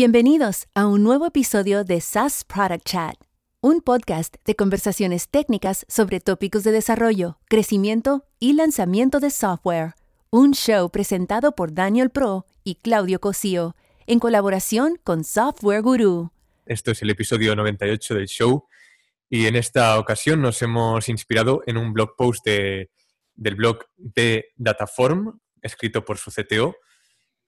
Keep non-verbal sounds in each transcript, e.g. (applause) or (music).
Bienvenidos a un nuevo episodio de SaaS Product Chat, un podcast de conversaciones técnicas sobre tópicos de desarrollo, crecimiento y lanzamiento de software. Un show presentado por Daniel Pro y Claudio Cosío, en colaboración con Software Guru. Esto es el episodio 98 del show y en esta ocasión nos hemos inspirado en un blog post del blog de Dataform, escrito por su CTO,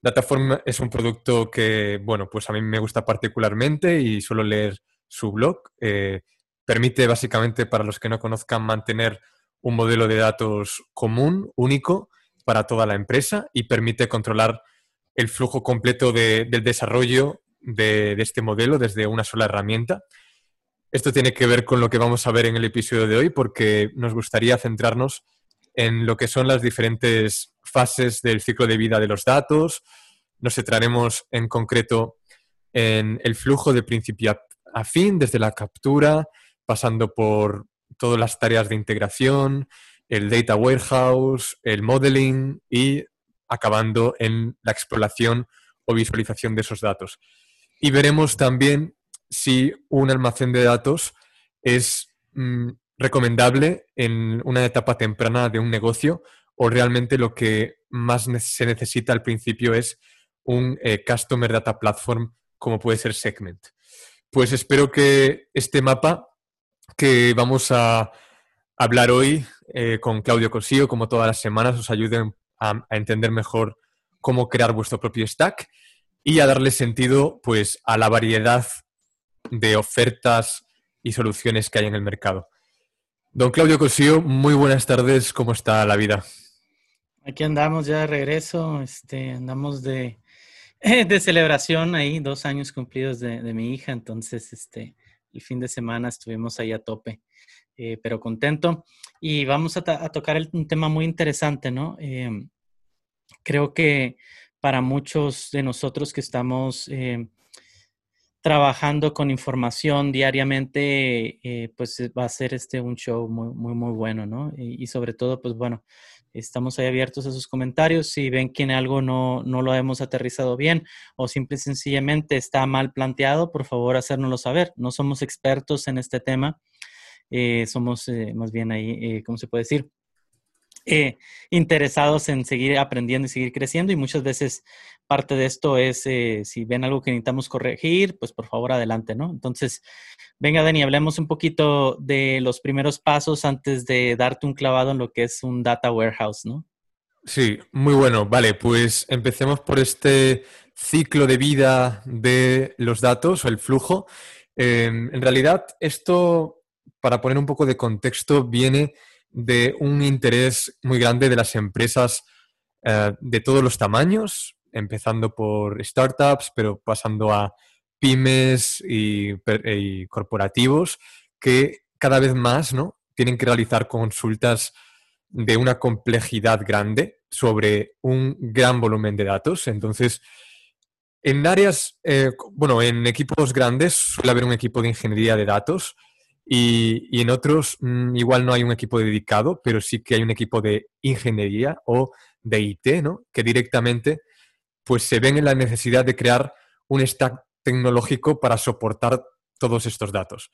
Dataform es un producto que, bueno, pues a mí me gusta particularmente y suelo leer su blog. Eh, permite básicamente, para los que no conozcan, mantener un modelo de datos común, único, para toda la empresa y permite controlar el flujo completo del desarrollo de, de, este modelo desde una sola herramienta. Esto tiene que ver con lo que vamos a ver en el episodio de hoy porque nos gustaría centrarnos en lo que son las diferentes fases del ciclo de vida de los datos. Nos centraremos en concreto en el flujo de principio a fin, desde la captura, pasando por todas las tareas de integración, el data warehouse, el modeling y acabando en la exploración o visualización de esos datos. Y veremos también si un almacén de datos es mm, recomendable en una etapa temprana de un negocio o realmente lo que más se necesita al principio es un eh, Customer Data Platform como puede ser Segment. Pues espero que este mapa que vamos a hablar hoy eh, con Claudio Cosío, como todas las semanas, os ayude a, a, entender mejor cómo crear vuestro propio stack y a darle sentido pues, a la variedad de ofertas y soluciones que hay en el mercado. Don Claudio Cosío, muy buenas tardes, ¿cómo está la vida? Aquí andamos ya de regreso, este, andamos de, (laughs) de celebración ahí, dos años cumplidos de, mi hija, entonces este, el fin de semana estuvimos ahí a tope, eh, pero contento. Y vamos a, tocar un tema muy interesante, ¿no? Eh, creo que para muchos de nosotros que estamos eh, trabajando con información diariamente, eh, pues eh, va a ser este un show muy, muy, muy bueno, ¿no? Y, sobre todo, pues bueno, estamos ahí abiertos a sus comentarios. Si ven que en algo no, no lo hemos aterrizado bien o simple y sencillamente está mal planteado, por favor, hacérnoslo saber. No somos expertos en este tema, eh, somos más bien ahí, ¿cómo se puede decir? Interesados en seguir aprendiendo y seguir creciendo y muchas veces parte de esto es eh, si ven algo que necesitamos corregir, pues por favor adelante, ¿no? Entonces, venga Dani, hablemos un poquito de los primeros pasos antes de darte un clavado en lo que es un data warehouse, ¿no? Sí, muy bueno. Vale, pues empecemos por este ciclo de vida de los datos o el flujo. Eh, en realidad, esto, para poner un poco de contexto, viene de un interés muy grande de las empresas eh, de todos los tamaños, empezando por startups, pero pasando a pymes y, corporativos, que cada vez más ¿no? tienen que realizar consultas de una complejidad grande sobre un gran volumen de datos. Entonces, en áreas, eh, bueno, en equipos grandes suele haber un equipo de ingeniería de datos y, y, en otros mmm, igual no hay un equipo dedicado, pero sí que hay un equipo de ingeniería o de IT, ¿no? Que directamente pues se ven en la necesidad de crear un stack tecnológico para soportar todos estos datos.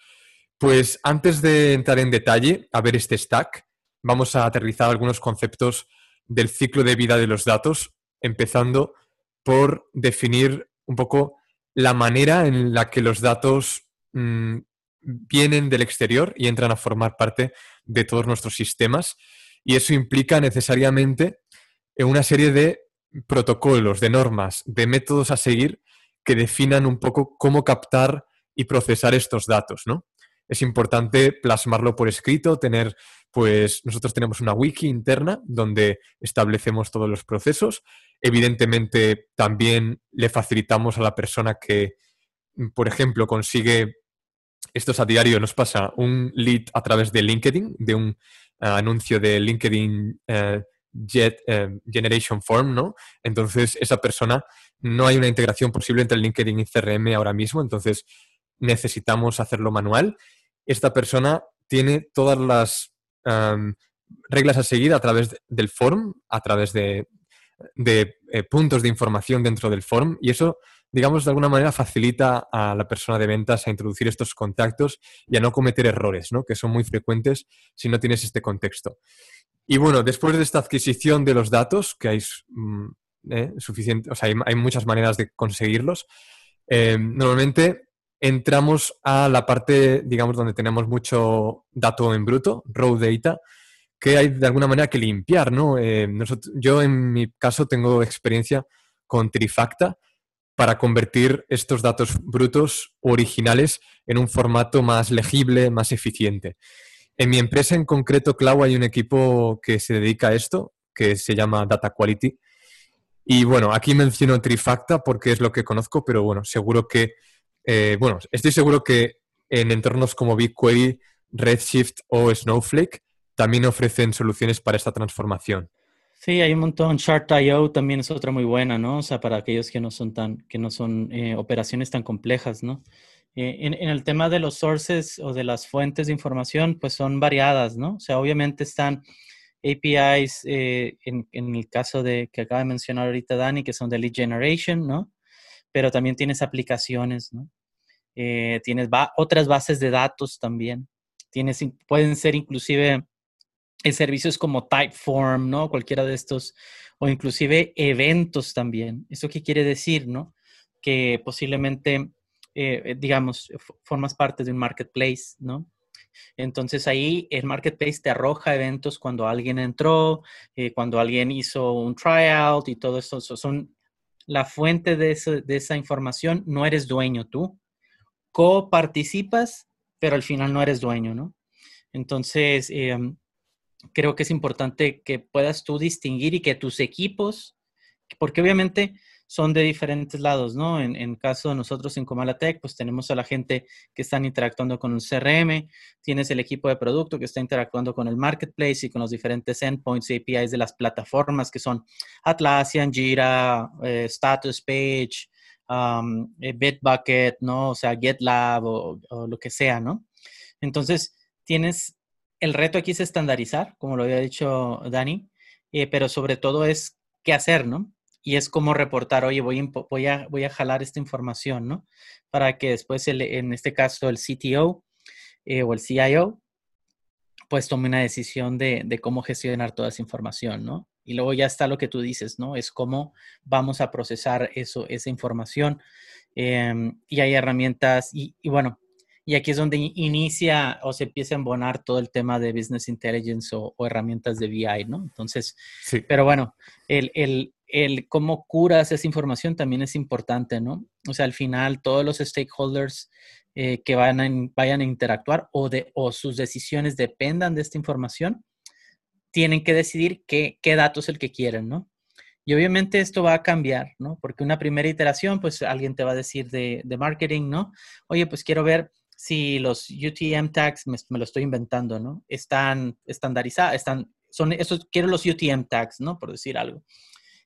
Pues antes de entrar en detalle a ver este stack, vamos a aterrizar algunos conceptos del ciclo de vida de los datos, empezando por definir un poco la manera en la que los datos mmm, vienen del exterior y entran a formar parte de todos nuestros sistemas. Y eso implica necesariamente una serie de protocolos, de normas, de métodos a seguir que definan un poco cómo captar y procesar estos datos, ¿no? Es importante plasmarlo por escrito, tener, pues nosotros tenemos una wiki interna donde establecemos todos los procesos. Evidentemente, también le facilitamos a la persona que, por ejemplo, consigue esto es a diario, nos pasa un lead a través de LinkedIn, de un uh, anuncio de LinkedIn uh, Jet, uh, Generation Form, ¿no? Entonces, esa persona, no hay una integración posible entre LinkedIn y CRM ahora mismo, entonces necesitamos hacerlo manual. Esta persona tiene todas las reglas a seguir a través de, del form, a través de, de eh, puntos de información dentro del form, y eso digamos, de alguna manera facilita a la persona de ventas a introducir estos contactos y a no cometer errores, ¿no? que son muy frecuentes si no tienes este contexto. Y bueno, después de esta adquisición de los datos, que hay, mm, eh, suficiente, o sea, hay, muchas maneras de conseguirlos, eh, normalmente entramos a la parte, digamos, donde tenemos mucho dato en bruto, raw data, que hay de alguna manera que limpiar, ¿no? Eh, yo en mi caso tengo experiencia con Trifacta para convertir estos datos brutos originales en un formato más legible, más eficiente. En mi empresa en concreto, Clau, hay un equipo que se dedica a esto, que se llama Data Quality. Y bueno, aquí menciono Trifacta porque es lo que conozco, pero bueno, seguro que, eh, bueno, estoy seguro que en entornos como BigQuery, Redshift o Snowflake también ofrecen soluciones para esta transformación. Sí, hay un montón. Chart.io también es otra muy buena, ¿no? O sea, para aquellos que no son tan, que no son eh, operaciones tan complejas, ¿no? Eh, en, el tema de los sources o de las fuentes de información, pues son variadas, ¿no? O sea, obviamente están APIs, eh, en, el caso de que acaba de mencionar ahorita Dani, que son de lead generation, ¿no? Pero también tienes aplicaciones, ¿no? tienes otras bases de datos también. Tienes, pueden ser inclusive servicios como Typeform, ¿no? Cualquiera de estos, o inclusive eventos también. ¿Eso qué quiere decir, no? Que posiblemente, eh, digamos, formas parte de un marketplace, ¿no? Entonces ahí el marketplace te arroja eventos cuando alguien entró, eh, cuando alguien hizo un tryout y todo eso. Son la fuente de, de esa información. No eres dueño tú. Coparticipas, pero al final no eres dueño, ¿no? Entonces, em, creo que es importante que puedas tú distinguir y que tus equipos, porque obviamente son de diferentes lados, ¿no? En, caso de nosotros en Comalatec, pues tenemos a la gente que están interactuando con el CRM, tienes el equipo de producto que está interactuando con el marketplace y con los diferentes endpoints APIs de las plataformas que son Atlassian, Jira, eh, Status Page, eh, Bitbucket, ¿no? O sea, GitLab o, o lo que sea, ¿no? Entonces, tienes el reto aquí es estandarizar, como lo había dicho Dani, eh, pero sobre todo es qué hacer, ¿no? Y es cómo reportar, oye, voy, voy, a, voy a jalar esta información, ¿no? Para que después, en este caso, el CTO eh, o el CIO, pues tome una decisión de, cómo gestionar toda esa información, ¿no? Y luego ya está lo que tú dices, ¿no? Es cómo vamos a procesar eso, esa información. Em, y hay herramientas, y bueno, y aquí es donde inicia o se empieza a embonar todo el tema de Business Intelligence o, herramientas de BI, ¿no? Entonces, sí. pero bueno, el, el, el, cómo curas esa información también es importante, ¿no? O sea, al final todos los stakeholders eh, que van a, vayan a interactuar o, de, o sus decisiones dependan de esta información, tienen que decidir qué, qué dato es el que quieren, ¿no? Y obviamente esto va a cambiar, ¿no? Porque una primera iteración, pues alguien te va a decir de, de marketing, ¿no? Oye, pues quiero ver si los UTM tags, me, lo estoy inventando, ¿no? Están estandarizados, están, son, esos, quiero los UTM tags, ¿no? Por decir algo.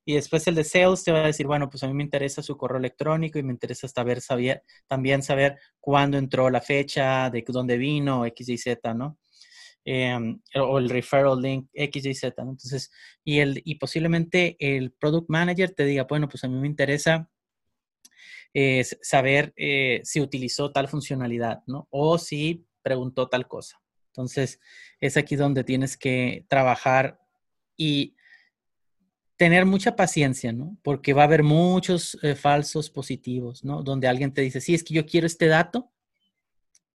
Y después el de sales te va a decir, bueno, pues a mí me interesa su correo electrónico y me interesa saber, saber también saber cuándo entró la fecha, de dónde vino, X, Y, Z, ¿no? Em, o el referral link X, Y, Z, ¿no? Entonces, y, el, y posiblemente el product manager te diga, bueno, pues a mí me interesa es saber eh, si utilizó tal funcionalidad, ¿no? O si preguntó tal cosa. Entonces, es aquí donde tienes que trabajar y tener mucha paciencia, ¿no? Porque va a haber muchos eh, falsos positivos, ¿no? Donde alguien te dice, sí, es que yo quiero este dato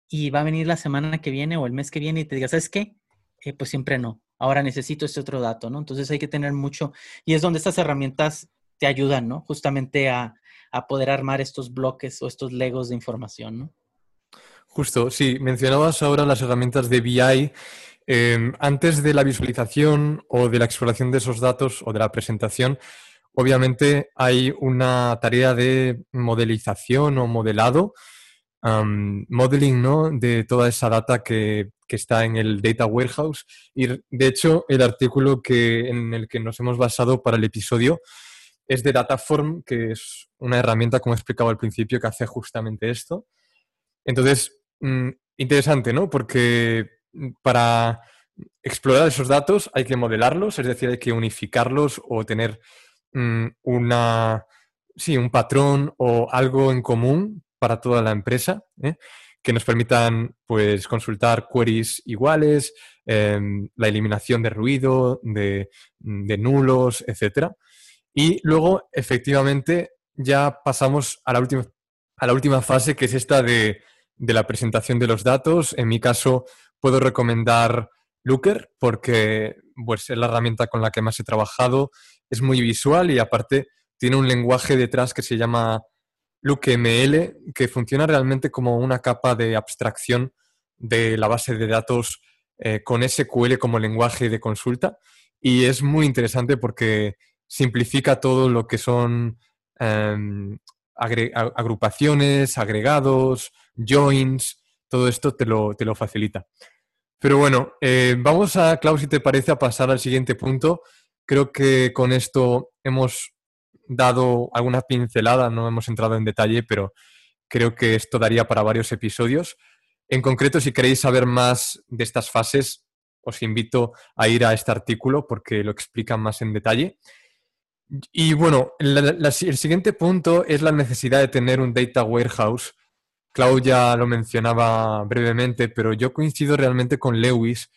y va a venir la semana que viene o el mes que viene y te diga, ¿sabes qué? Eh, pues siempre no. Ahora necesito este otro dato, ¿no? Entonces hay que tener mucho, y es donde estas herramientas te ayudan, ¿no? Justamente a, a poder armar estos bloques o estos legos de información. Justo, sí, mencionabas ahora las herramientas de BI. Em, antes de la visualización o de la exploración de esos datos o de la presentación, obviamente hay una tarea de modelización o modelado, modeling, ¿no? De toda esa data que, que, está en el Data Warehouse. De hecho, el artículo que, en el que nos hemos basado para el episodio es de Dataform, que es una herramienta, como he explicado al principio, que hace justamente esto. Entonces, mm, interesante, ¿no? Porque para explorar esos datos hay que modelarlos, es decir, hay que unificarlos o tener mm, una, sí, un patrón o algo en común para toda la empresa, ¿eh? que nos permitan pues, consultar queries iguales, em, la eliminación de ruido, de, nulos, etc. Y luego, efectivamente, ya pasamos a la última, a la última fase, que es esta de, de la presentación de los datos. En mi caso, puedo recomendar Looker porque pues, es la herramienta con la que más he trabajado. Es muy visual y aparte tiene un lenguaje detrás que se llama LookML, que funciona realmente como una capa de abstracción de la base de datos eh, con SQL como lenguaje de consulta. Y es muy interesante porque simplifica todo lo que son em, agrupaciones, agregados, joins, todo esto te lo, te lo facilita. Pero bueno, eh, vamos a, Klaus, si te parece, a pasar al siguiente punto. Creo que con esto hemos dado alguna pincelada, no hemos entrado en detalle, pero creo que esto daría para varios episodios. En concreto, si queréis saber más de estas fases, os invito a ir a este artículo porque lo explican más en detalle. Y bueno, el siguiente punto es la necesidad de tener un data warehouse Claudia lo mencionaba brevemente, pero yo coincido realmente con Lewis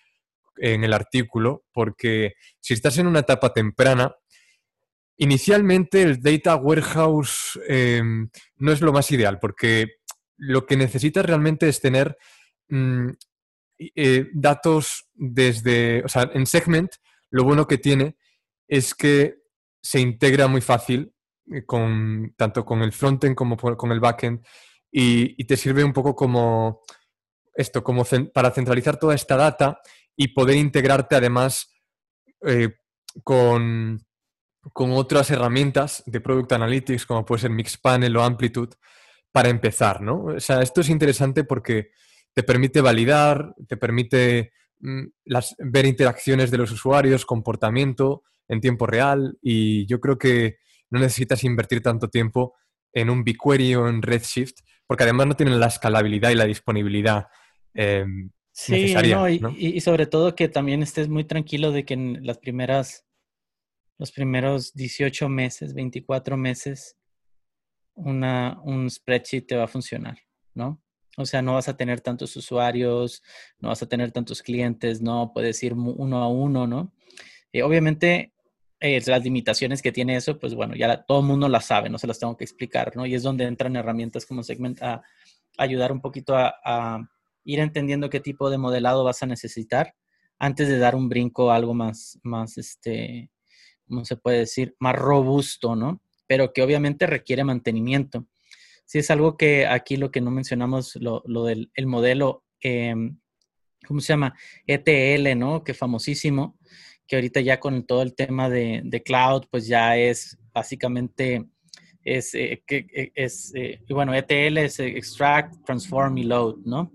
en el artículo, porque si estás en una etapa temprana, inicialmente el Data Warehouse em, no es lo más ideal, porque lo que necesitas realmente es tener mm, eh, datos desde, o sea, en Segment, lo bueno que tiene es que se integra muy fácil eh, con, tanto con el frontend como con el backend y, te sirve un poco como esto, como para centralizar toda esta data y poder integrarte además eh, con, con, otras herramientas de Product Analytics, como puede ser Mixpanel o Amplitude, para empezar, ¿no? O sea, esto es interesante porque te permite validar, te permite mm, ver interacciones de los usuarios, comportamiento en tiempo real y yo creo que no necesitas invertir tanto tiempo en un BigQuery o en Redshift porque además no tienen la escalabilidad y la disponibilidad eh, necesaria. y, sobre todo que también estés muy tranquilo de que en las primeras, los primeros 18 meses, 24 meses, una, un spreadsheet te va a funcionar, ¿no? O sea, no vas a tener tantos usuarios, no vas a tener tantos clientes, no puedes ir uno a uno, ¿no? Eh, obviamente, eh, las limitaciones que tiene eso, pues bueno, ya todo el mundo las sabe, no se las tengo que explicar, ¿no? Y es donde entran herramientas como Segment a, ayudar un poquito a, ir entendiendo qué tipo de modelado vas a necesitar antes de dar un brinco a algo más, más, este, ¿cómo se puede decir? Más robusto, ¿no? Pero que obviamente requiere mantenimiento. Si es algo que aquí lo que no mencionamos, lo, del el modelo, em, ¿cómo se llama? ETL, ¿no? Que famosísimo que ahorita ya con todo el tema de, cloud, pues ya es básicamente, es, eh, eh, es eh, bueno, ETL es extract, transform y load, ¿no?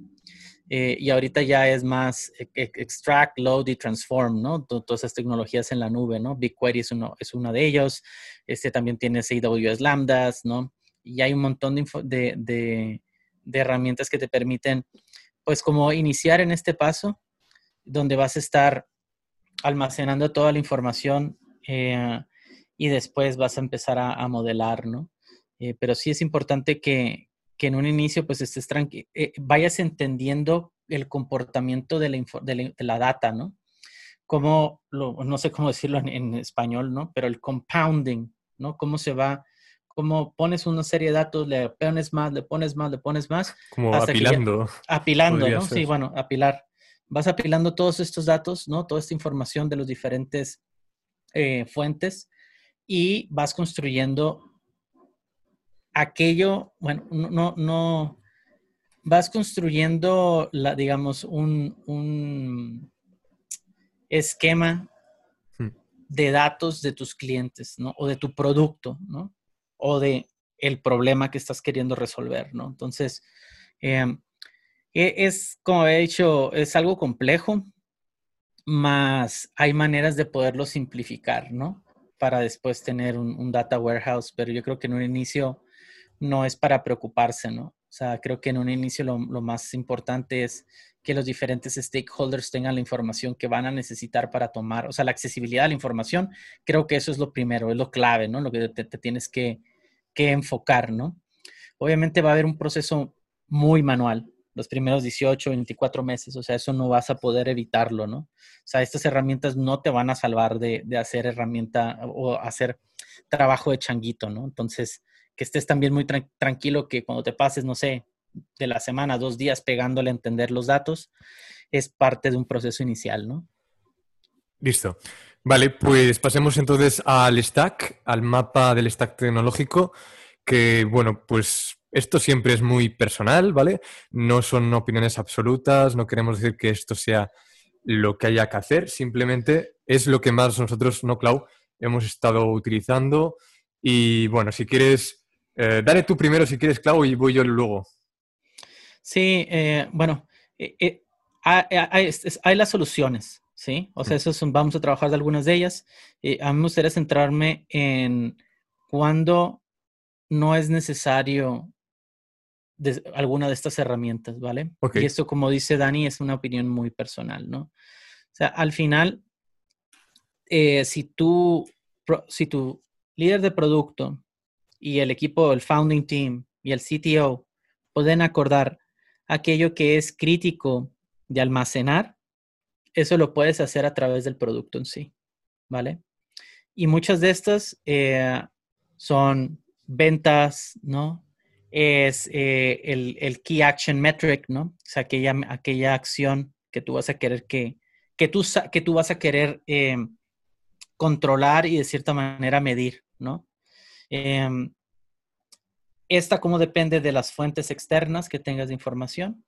y ahorita ya es más extract, load y transform, ¿no? Todas esas tecnologías en la nube, ¿no? BigQuery es, uno, es una de ellos. Este también tiene AWS Lambdas, ¿no? Y hay un montón de, de, de herramientas que te permiten, pues, como iniciar en este paso, donde vas a estar almacenando toda la información eh, y después vas a empezar a, modelar, ¿no? Eh, pero sí es importante que, en un inicio pues estés tranquilo, eh, vayas entendiendo el comportamiento de la, de la, data, ¿no? Como, no sé cómo decirlo en, español, ¿no? Pero el compounding, ¿no? Cómo se va, cómo pones una serie de datos, le pones más, le pones más, le pones más. Como apilando. apilando, ¿no? Sí, bueno, apilar vas apilando todos estos datos, ¿no? Toda esta información de los diferentes eh, fuentes y vas construyendo aquello, bueno, no, no, vas construyendo, la, digamos, un, un esquema hmm. de datos de tus clientes, ¿no? O de tu producto, ¿no? O de el problema que estás queriendo resolver, ¿no? Entonces, eh, es, como he dicho, es algo complejo, más hay maneras de poderlo simplificar, ¿no? Para después tener un, data warehouse, pero yo creo que en un inicio no es para preocuparse, ¿no? O sea, creo que en un inicio lo, más importante es que los diferentes stakeholders tengan la información que van a necesitar para tomar, o sea, la accesibilidad a la información, creo que eso es lo primero, es lo clave, ¿no? Lo que te, tienes que, qué enfocar, ¿no? Obviamente va a haber un proceso muy manual, los primeros 18, 24 meses, o sea, eso no vas a poder evitarlo, ¿no? O sea, estas herramientas no te van a salvar de, hacer herramienta o hacer trabajo de changuito, ¿no? Entonces, que estés también muy tranquilo que cuando te pases, no sé, de la semana, dos días pegándole a entender los datos, es parte de un proceso inicial, ¿no? Listo. Vale, pues pasemos entonces al stack, al mapa del stack tecnológico, que bueno, pues esto siempre es muy personal, ¿vale? No son opiniones absolutas, no queremos decir que esto sea lo que haya que hacer, simplemente es lo que más nosotros, no Clau, hemos estado utilizando. Y bueno, si quieres, eh, dale tú primero si quieres, Clau, y voy yo luego. Sí, eh, bueno, eh, hay, las soluciones. ¿sí? O sea, eso vamos a trabajar de algunas de ellas. a mí me gustaría centrarme en cuándo no es necesario alguna de estas herramientas, ¿vale? Y esto, como dice Dani, es una opinión muy personal, ¿no? O sea, al final, eh, si tú, si tu líder de producto y el equipo, el founding team y el CTO pueden acordar aquello que es crítico de almacenar, eso lo puedes hacer a través del producto en sí, ¿vale? Y muchas de estas eh, son ventas, ¿no? Es eh, el, Key Action Metric, ¿no? O sea, aquella, aquella acción que tú vas a querer que, que, tú, que tú vas a querer eh, controlar y de cierta manera medir, ¿no? Em, esta como depende de las fuentes externas que tengas de información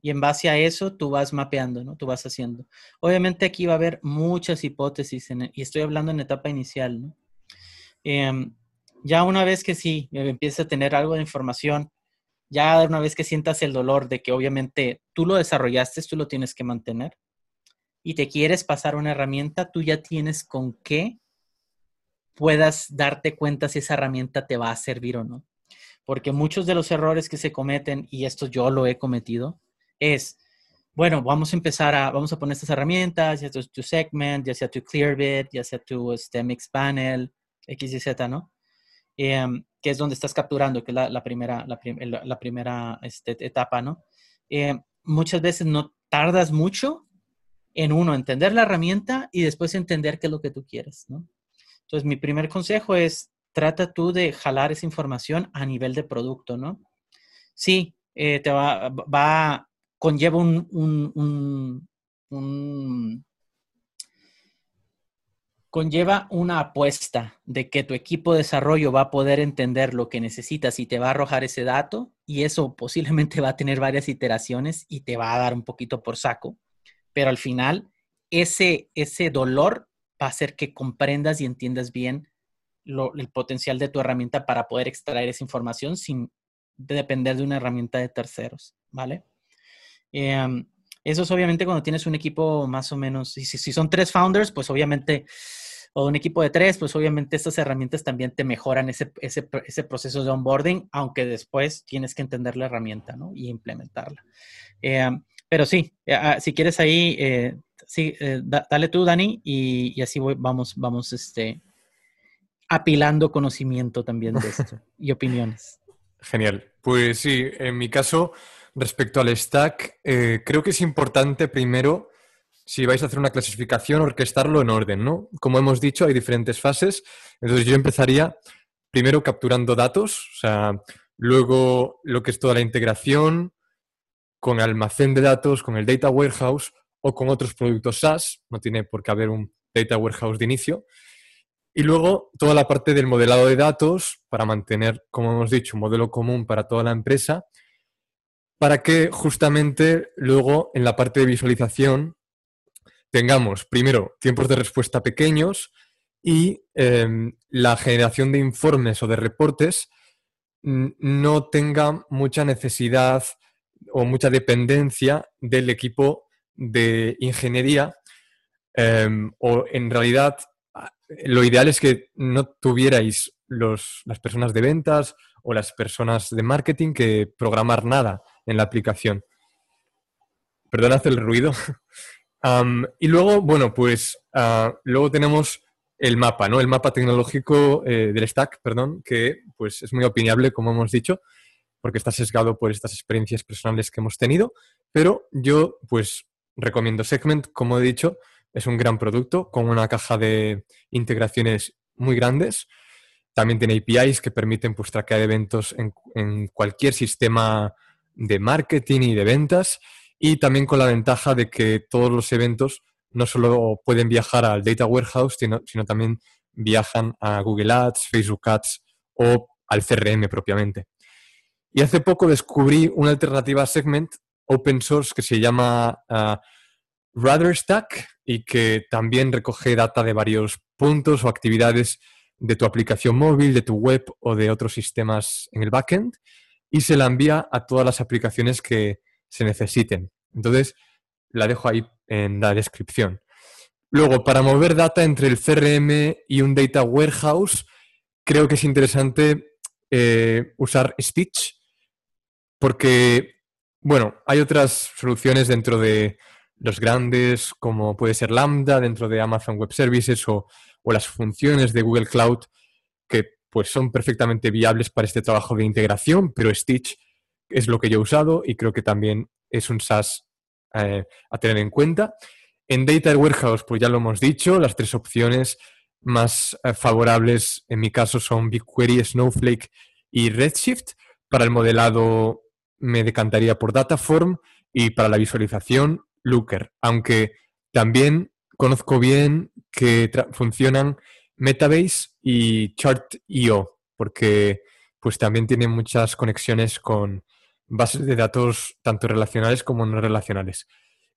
y en base a eso tú vas mapeando, ¿no? Tú vas haciendo. Obviamente aquí va a haber muchas hipótesis y estoy hablando en etapa inicial, ¿no? Ya una vez que sí empiezas a tener algo de información, ya una vez que sientas el dolor de que obviamente tú lo desarrollaste, tú lo tienes que mantener y te quieres pasar una herramienta, tú ya tienes con qué puedas darte cuenta si esa herramienta te va a servir o no. Porque muchos de los errores que se cometen, y esto yo lo he cometido, es, bueno, vamos a empezar a, vamos a poner estas herramientas, ya sea tu segment, ya sea tu Clearbit, ya sea tu este, Panel, X y Z, ¿no? Em, que es donde estás capturando, que es la, primera, la, primera este, etapa, ¿no? Em, muchas veces no tardas mucho en uno, entender la herramienta y después entender qué es lo que tú quieres, ¿no? Entonces, mi primer consejo es, trata tú de jalar esa información a nivel de producto, ¿no? Sí, eh, te va, va, conlleva un, conlleva una apuesta de que tu equipo de desarrollo va a poder entender lo que necesitas y te va a arrojar ese dato y eso posiblemente va a tener varias iteraciones y te va a dar un poquito por saco, pero al final ese, ese dolor va a hacer que comprendas y entiendas bien el potencial de tu herramienta para poder extraer esa información sin depender de una herramienta de terceros, ¿vale? Em, eso es obviamente cuando tienes un equipo más o menos, si, si, son tres founders, pues obviamente, o un equipo de tres, pues obviamente estas herramientas también te mejoran ese, ese, ese proceso de onboarding, aunque después tienes que entender la herramienta, ¿no? Y implementarla. Em, pero sí, eh, ah, si quieres ahí, eh, sí, eh, dale tú, Dani, y, y así vamos, vamos, este, apilando conocimiento también de esto (laughs) y opiniones. Genial. Pues sí, en mi caso, Respecto al stack, eh, creo que es importante primero, si vais a hacer una clasificación, orquestarlo en orden, ¿no? Como hemos dicho, hay diferentes fases. Entonces yo empezaría primero capturando datos, o sea, luego lo que es toda la integración con almacén de datos, con el data warehouse o con otros productos SaaS, no tiene por qué haber un data warehouse de inicio. Y luego toda la parte del modelado de datos para mantener, como hemos dicho, un modelo común para toda la empresa para que justamente luego en la parte de visualización tengamos primero tiempos de respuesta pequeños y em, la generación de informes o de reportes no tenga mucha necesidad o mucha dependencia del equipo de ingeniería em, o en realidad lo ideal es que no tuvierais las personas de ventas o las personas de marketing que programar nada en la aplicación. Perdonad el ruido. (laughs) y luego, bueno, pues ah, luego tenemos el mapa, ¿no? El mapa tecnológico eh, del stack, perdón, que pues es muy opinable, como hemos dicho, porque está sesgado por estas experiencias personales que hemos tenido, pero yo pues recomiendo Segment, como he dicho, es un gran producto con una caja de integraciones muy grandes. También tiene APIs que permiten pues, traquear eventos en, cualquier sistema de marketing y de ventas y también con la ventaja de que todos los eventos no solo pueden viajar al Data Warehouse, sino, también viajan a Google Ads, Facebook Ads o al CRM propiamente. Y hace poco descubrí una alternativa a Segment open source que se llama uh, RudderStack y que también recoge data de varios puntos o actividades de tu aplicación móvil, de tu web o de otros sistemas en el backend y se la envía a todas las aplicaciones que se necesiten. Entonces, la dejo ahí en la descripción. Luego, para mover data entre el CRM y un data warehouse, creo que es interesante eh, usar Stitch porque, bueno, hay otras soluciones dentro de los grandes, como puede ser Lambda dentro de Amazon Web Services o, o las funciones de Google Cloud, que pues son perfectamente viables para este trabajo de integración, pero Stitch es lo que yo he usado y creo que también es un SaaS eh, a tener en cuenta. En Data Warehouse, pues ya lo hemos dicho, las tres opciones más eh, favorables en mi caso son BigQuery, Snowflake y Redshift. Para el modelado me decantaría por Dataform y para la visualización Looker, aunque también conozco bien que funcionan Metabase y Chart.io, porque pues también tienen muchas conexiones con, bases de datos tanto relacionales como no relacionales.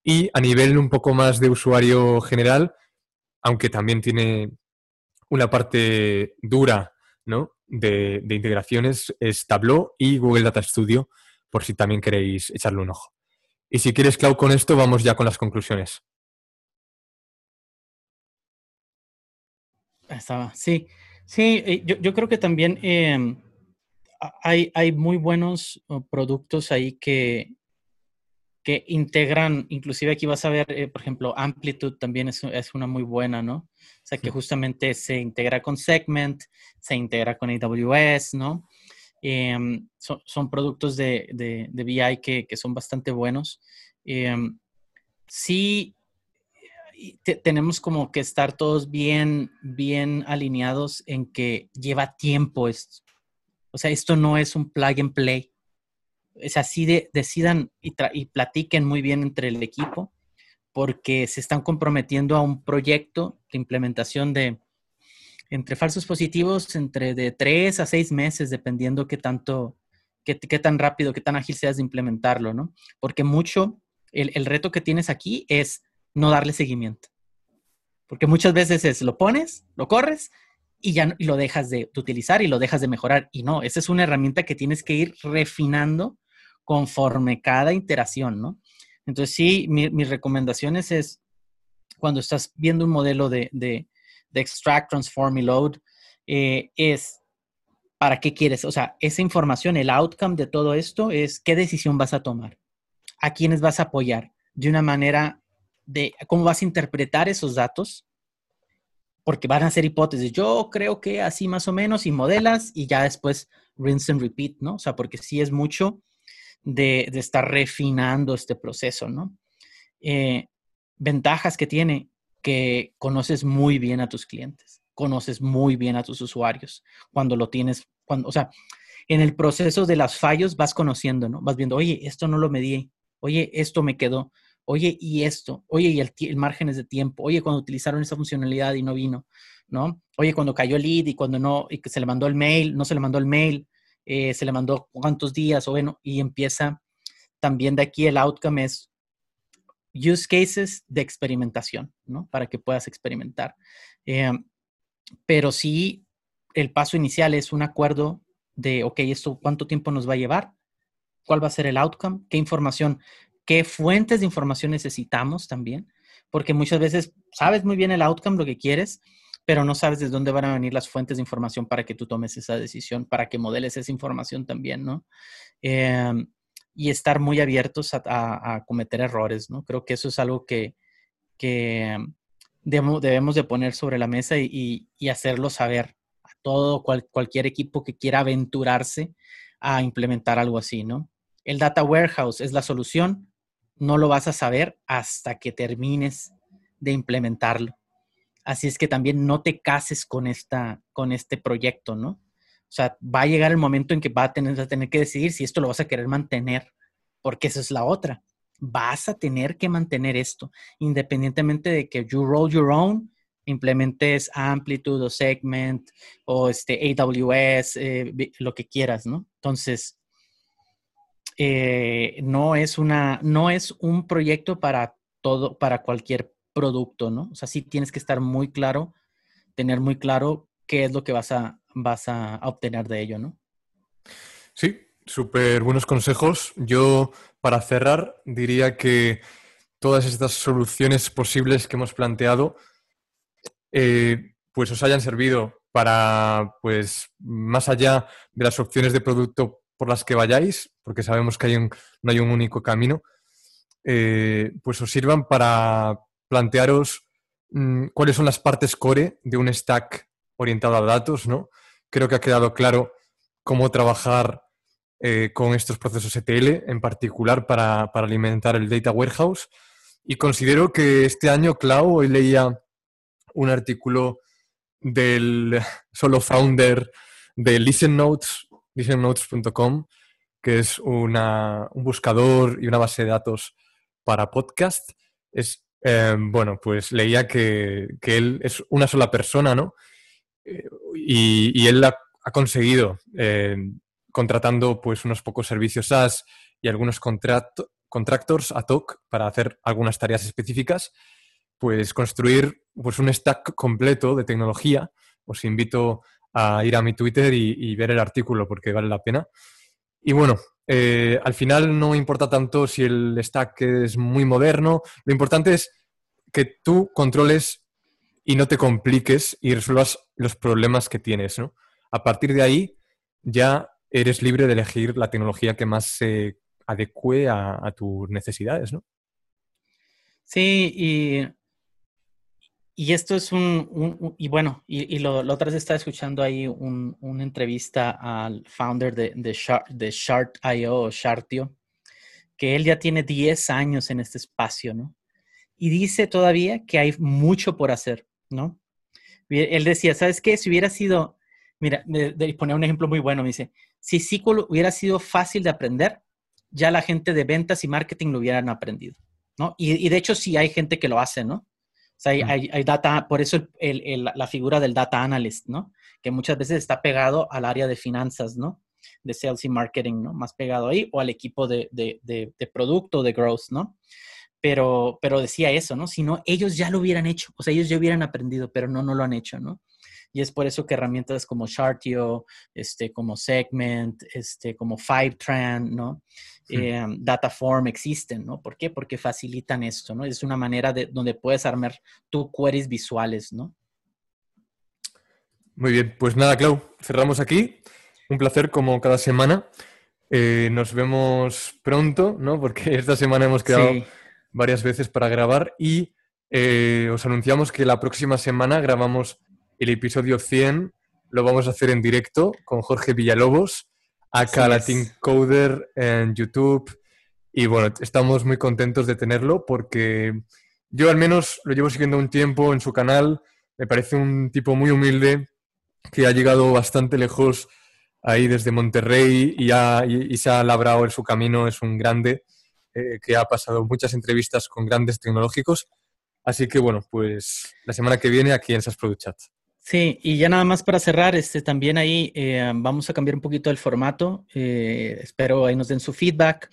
Y a nivel un poco más de usuario general, aunque también tiene una parte dura ¿no? de, integraciones, es Tableau y Google Data Studio, por si también queréis echarle un ojo. Y si quieres, Clau, con esto vamos ya con las conclusiones. Estaba, sí. Sí, eh, yo, creo que también em, hay, hay muy buenos uh, productos ahí que, que integran, inclusive aquí vas a ver, eh, por ejemplo, Amplitude también es, es, una muy buena, ¿no? O sea, que justamente se integra con Segment, se integra con AWS, ¿no? Em, son, productos de, de, de BI que, que, son bastante buenos. Em, sí, tenemos como que estar todos bien, bien alineados en que lleva tiempo esto. O sea, esto no es un plug and play. Es así de decidan y, y platiquen muy bien entre el equipo porque se están comprometiendo a un proyecto de implementación de entre falsos positivos entre de tres a seis meses, dependiendo qué tanto, qué, tan rápido, qué tan ágil seas de implementarlo, ¿no? Porque mucho, el, el reto que tienes aquí es no darle seguimiento. Porque muchas veces es lo pones, lo corres y ya lo dejas de, utilizar y lo dejas de mejorar. Y no, esa es una herramienta que tienes que ir refinando conforme cada iteración, ¿no? Entonces, sí, mis recomendaciones es cuando estás viendo un modelo de, de, extract, transform y load, eh, es para qué quieres, o sea, esa información, el outcome de todo esto es qué decisión vas a tomar, a quiénes vas a apoyar, de una manera de cómo vas a interpretar esos datos porque van a ser hipótesis. Yo creo que así más o menos y modelas y ya después rinse and repeat, ¿no? O sea, porque sí es mucho de, estar refinando este proceso, ¿no? Eh, ventajas que tiene que conoces muy bien a tus clientes, conoces muy bien a tus usuarios cuando lo tienes, cuando, o sea, en el proceso de los fallos vas conociendo, ¿no? Vas viendo, oye, esto no lo medí, oye, esto me quedó, oye, y esto, oye, y el, el márgenes de tiempo, oye, cuando utilizaron esa funcionalidad y no vino, ¿no? Oye, cuando cayó el lead y cuando no, y que se le mandó el mail, no se le mandó el mail, eh, se le mandó cuántos días, o bueno, y empieza también de aquí el outcome es use cases de experimentación, ¿no? Para que puedas experimentar. Eh, pero sí, el paso inicial es un acuerdo de, ok, esto cuánto tiempo nos va a llevar, cuál va a ser el outcome, qué información qué fuentes de información necesitamos también, porque muchas veces sabes muy bien el outcome, lo que quieres, pero no sabes de dónde van a venir las fuentes de información para que tú tomes esa decisión, para que modeles esa información también, ¿no? Em, y estar muy abiertos a, cometer errores, ¿no? Creo que eso es algo que, que, debemos, de poner sobre la mesa y, hacerlo saber a todo, cualquier equipo que quiera aventurarse a implementar algo así, ¿no? El data warehouse es la solución, no lo vas a saber hasta que termines de implementarlo. Así es que también no te cases con, esta, con este proyecto, ¿no? O sea, va a llegar el momento en que va a tener, a tener que decidir si esto lo vas a querer mantener, porque esa es la otra. Vas a tener que mantener esto, independientemente de que you roll your own, implementes Amplitude o Segment o este AWS, eh, lo que quieras, ¿no? Entonces, eh, no es una, no es un proyecto para todo, para cualquier producto, ¿no? O sea, sí tienes que estar muy claro, tener muy claro qué es lo que vas a, vas a obtener de ello, ¿no? Sí, súper buenos consejos. Yo, para cerrar, diría que todas estas soluciones posibles que hemos planteado, eh, pues os hayan servido para, pues, más allá de las opciones de producto por las que vayáis, porque sabemos que hay no hay un único camino, eh, pues os sirvan para plantearos mm, cuáles son las partes core de un stack orientado a datos, ¿no? Creo que ha quedado claro cómo trabajar eh, con estos procesos ETL, en particular para, alimentar el Data Warehouse. Y considero que este año, Clau, hoy leía un artículo del solo founder de Listen Notes, listennotes.com, que es un buscador y una base de datos para podcast. Es eh, bueno, pues leía que, él es una sola persona, ¿no? Eh, y, él ha, conseguido, eh, contratando pues unos pocos servicios SaaS y algunos contractors a hoc para hacer algunas tareas específicas, pues construir pues un stack completo de tecnología. Os invito a ir a mi Twitter y, ver el artículo porque vale la pena. Y bueno, al final no importa tanto si el stack es muy moderno, lo importante es que tú controles y no te compliques y resuelvas los problemas que tienes, ¿no? A partir de ahí ya eres libre de elegir la tecnología que más se adecue a, tus necesidades, ¿no? Sí, y, y esto es un, y bueno, y, lo, la otra vez estaba escuchando ahí una entrevista al founder de, de, de Shart.io, Shartio, que él ya tiene 10 años en este espacio, ¿no? y dice todavía que hay mucho por hacer, ¿no? Él decía, ¿sabes qué? Si hubiera sido, mira, de, poner un ejemplo muy bueno, me dice, si SQL hubiera sido fácil de aprender, ya la gente de ventas y marketing lo hubieran aprendido, ¿no? Y, de hecho sí hay gente que lo hace, ¿no? O sea, hay, hay, data, por eso la figura del data analyst, ¿no? Que muchas veces está pegado al área de finanzas, ¿no? De sales y marketing, ¿no? Más pegado ahí, o al equipo de, de, de, de producto, de growth, ¿no? pero, pero decía eso, ¿no? Si no, ellos ya lo hubieran hecho, o sea, ellos ya hubieran aprendido, pero no, no lo han hecho, ¿no? Y es por eso que herramientas como Chartio, este, como Segment, este, como Fivetran, ¿no? Eh, Dataform existen, ¿no? ¿Por qué? Porque facilitan esto, ¿no? Es una manera de donde puedes armar tus queries visuales, ¿no? Muy bien, pues nada, Clau, cerramos aquí. Un placer como cada semana. Eh, nos vemos pronto, ¿no? Porque (laughs) esta semana hemos quedado varias veces para grabar y eh, os anunciamos que la próxima semana grabamos el episodio 100, lo vamos a hacer en directo con Jorge Villalobos, acá Latin Coder en YouTube y bueno, estamos muy contentos de tenerlo porque yo al menos lo llevo siguiendo un tiempo en su canal, me parece un tipo muy humilde que ha llegado bastante lejos ahí desde Monterrey y, y se ha labrado en su camino, es un grande. Eh, que ha pasado muchas entrevistas con grandes tecnológicos. Así que bueno, pues la semana que viene aquí en SAS Product Chat. Sí, y ya nada más para cerrar, este, también ahí eh, vamos a cambiar un poquito el formato. Eh, espero ahí nos den su feedback.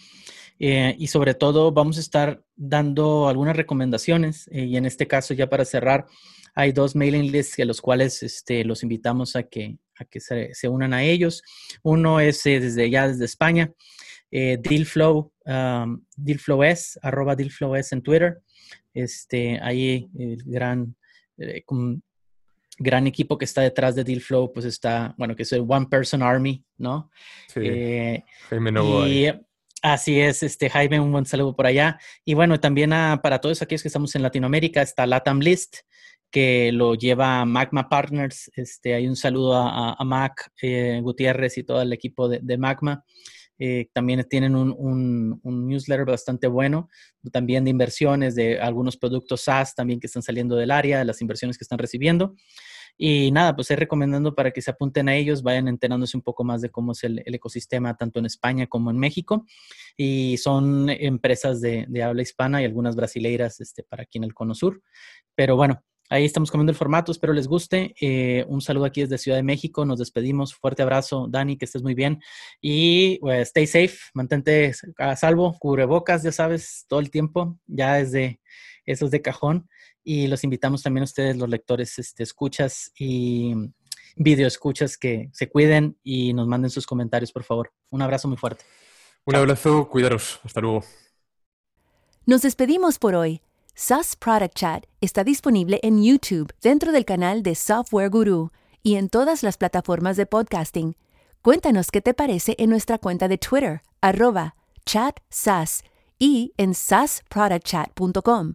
y sobre todo vamos a estar dando algunas recomendaciones. y en este caso, ya para cerrar, hay dos mailing lists de los cuales este, los invitamos a que, a que se, se unan a ellos. Uno es desde ya desde España, eh, Dealflow, um, arroba DealFlowS en Twitter. Este, ahí el gran, eh, gran equipo que está detrás de Dealflow, pues está, bueno, que es el One Person Army, ¿no? Sí, eh, Así es, este Jaime, un buen saludo por allá. Y bueno, también para todos aquellos que estamos en Latinoamérica está Latam List, que lo lleva Magma Partners. Este, hay un saludo a, Mac eh, Gutiérrez y todo el equipo de, Magma. Eh, también tienen un, un, newsletter bastante bueno, también de inversiones, de algunos productos SaaS también que están saliendo del área, de las inversiones que están recibiendo. Y nada, pues estoy recomendando para que se apunten a ellos, vayan enterándose un poco más de cómo es el, ecosistema tanto en España como en México. Y son empresas de, habla hispana y algunas brasileiras este, para aquí en el Cono Sur. Pero bueno, ahí estamos comiendo el formato, espero les guste. Eh, un saludo aquí desde Ciudad de México, nos despedimos. Fuerte abrazo, Dani, que estés muy bien. Y pues, stay safe, mantente a salvo, cubrebocas, ya sabes, todo el tiempo, ya desde eso es de cajón y los invitamos también a ustedes, los lectores, este, escuchas y video escuchas que se cuiden y nos manden sus comentarios, por favor. Un abrazo muy fuerte. Un abrazo, cuidaros. Hasta luego. Nos despedimos por hoy. SAS Product Chat está disponible en YouTube dentro del canal de Software Guru y en todas las plataformas de podcasting. Cuéntanos qué te parece en nuestra cuenta de Twitter, arroba chatsas y en sasproductchat.com.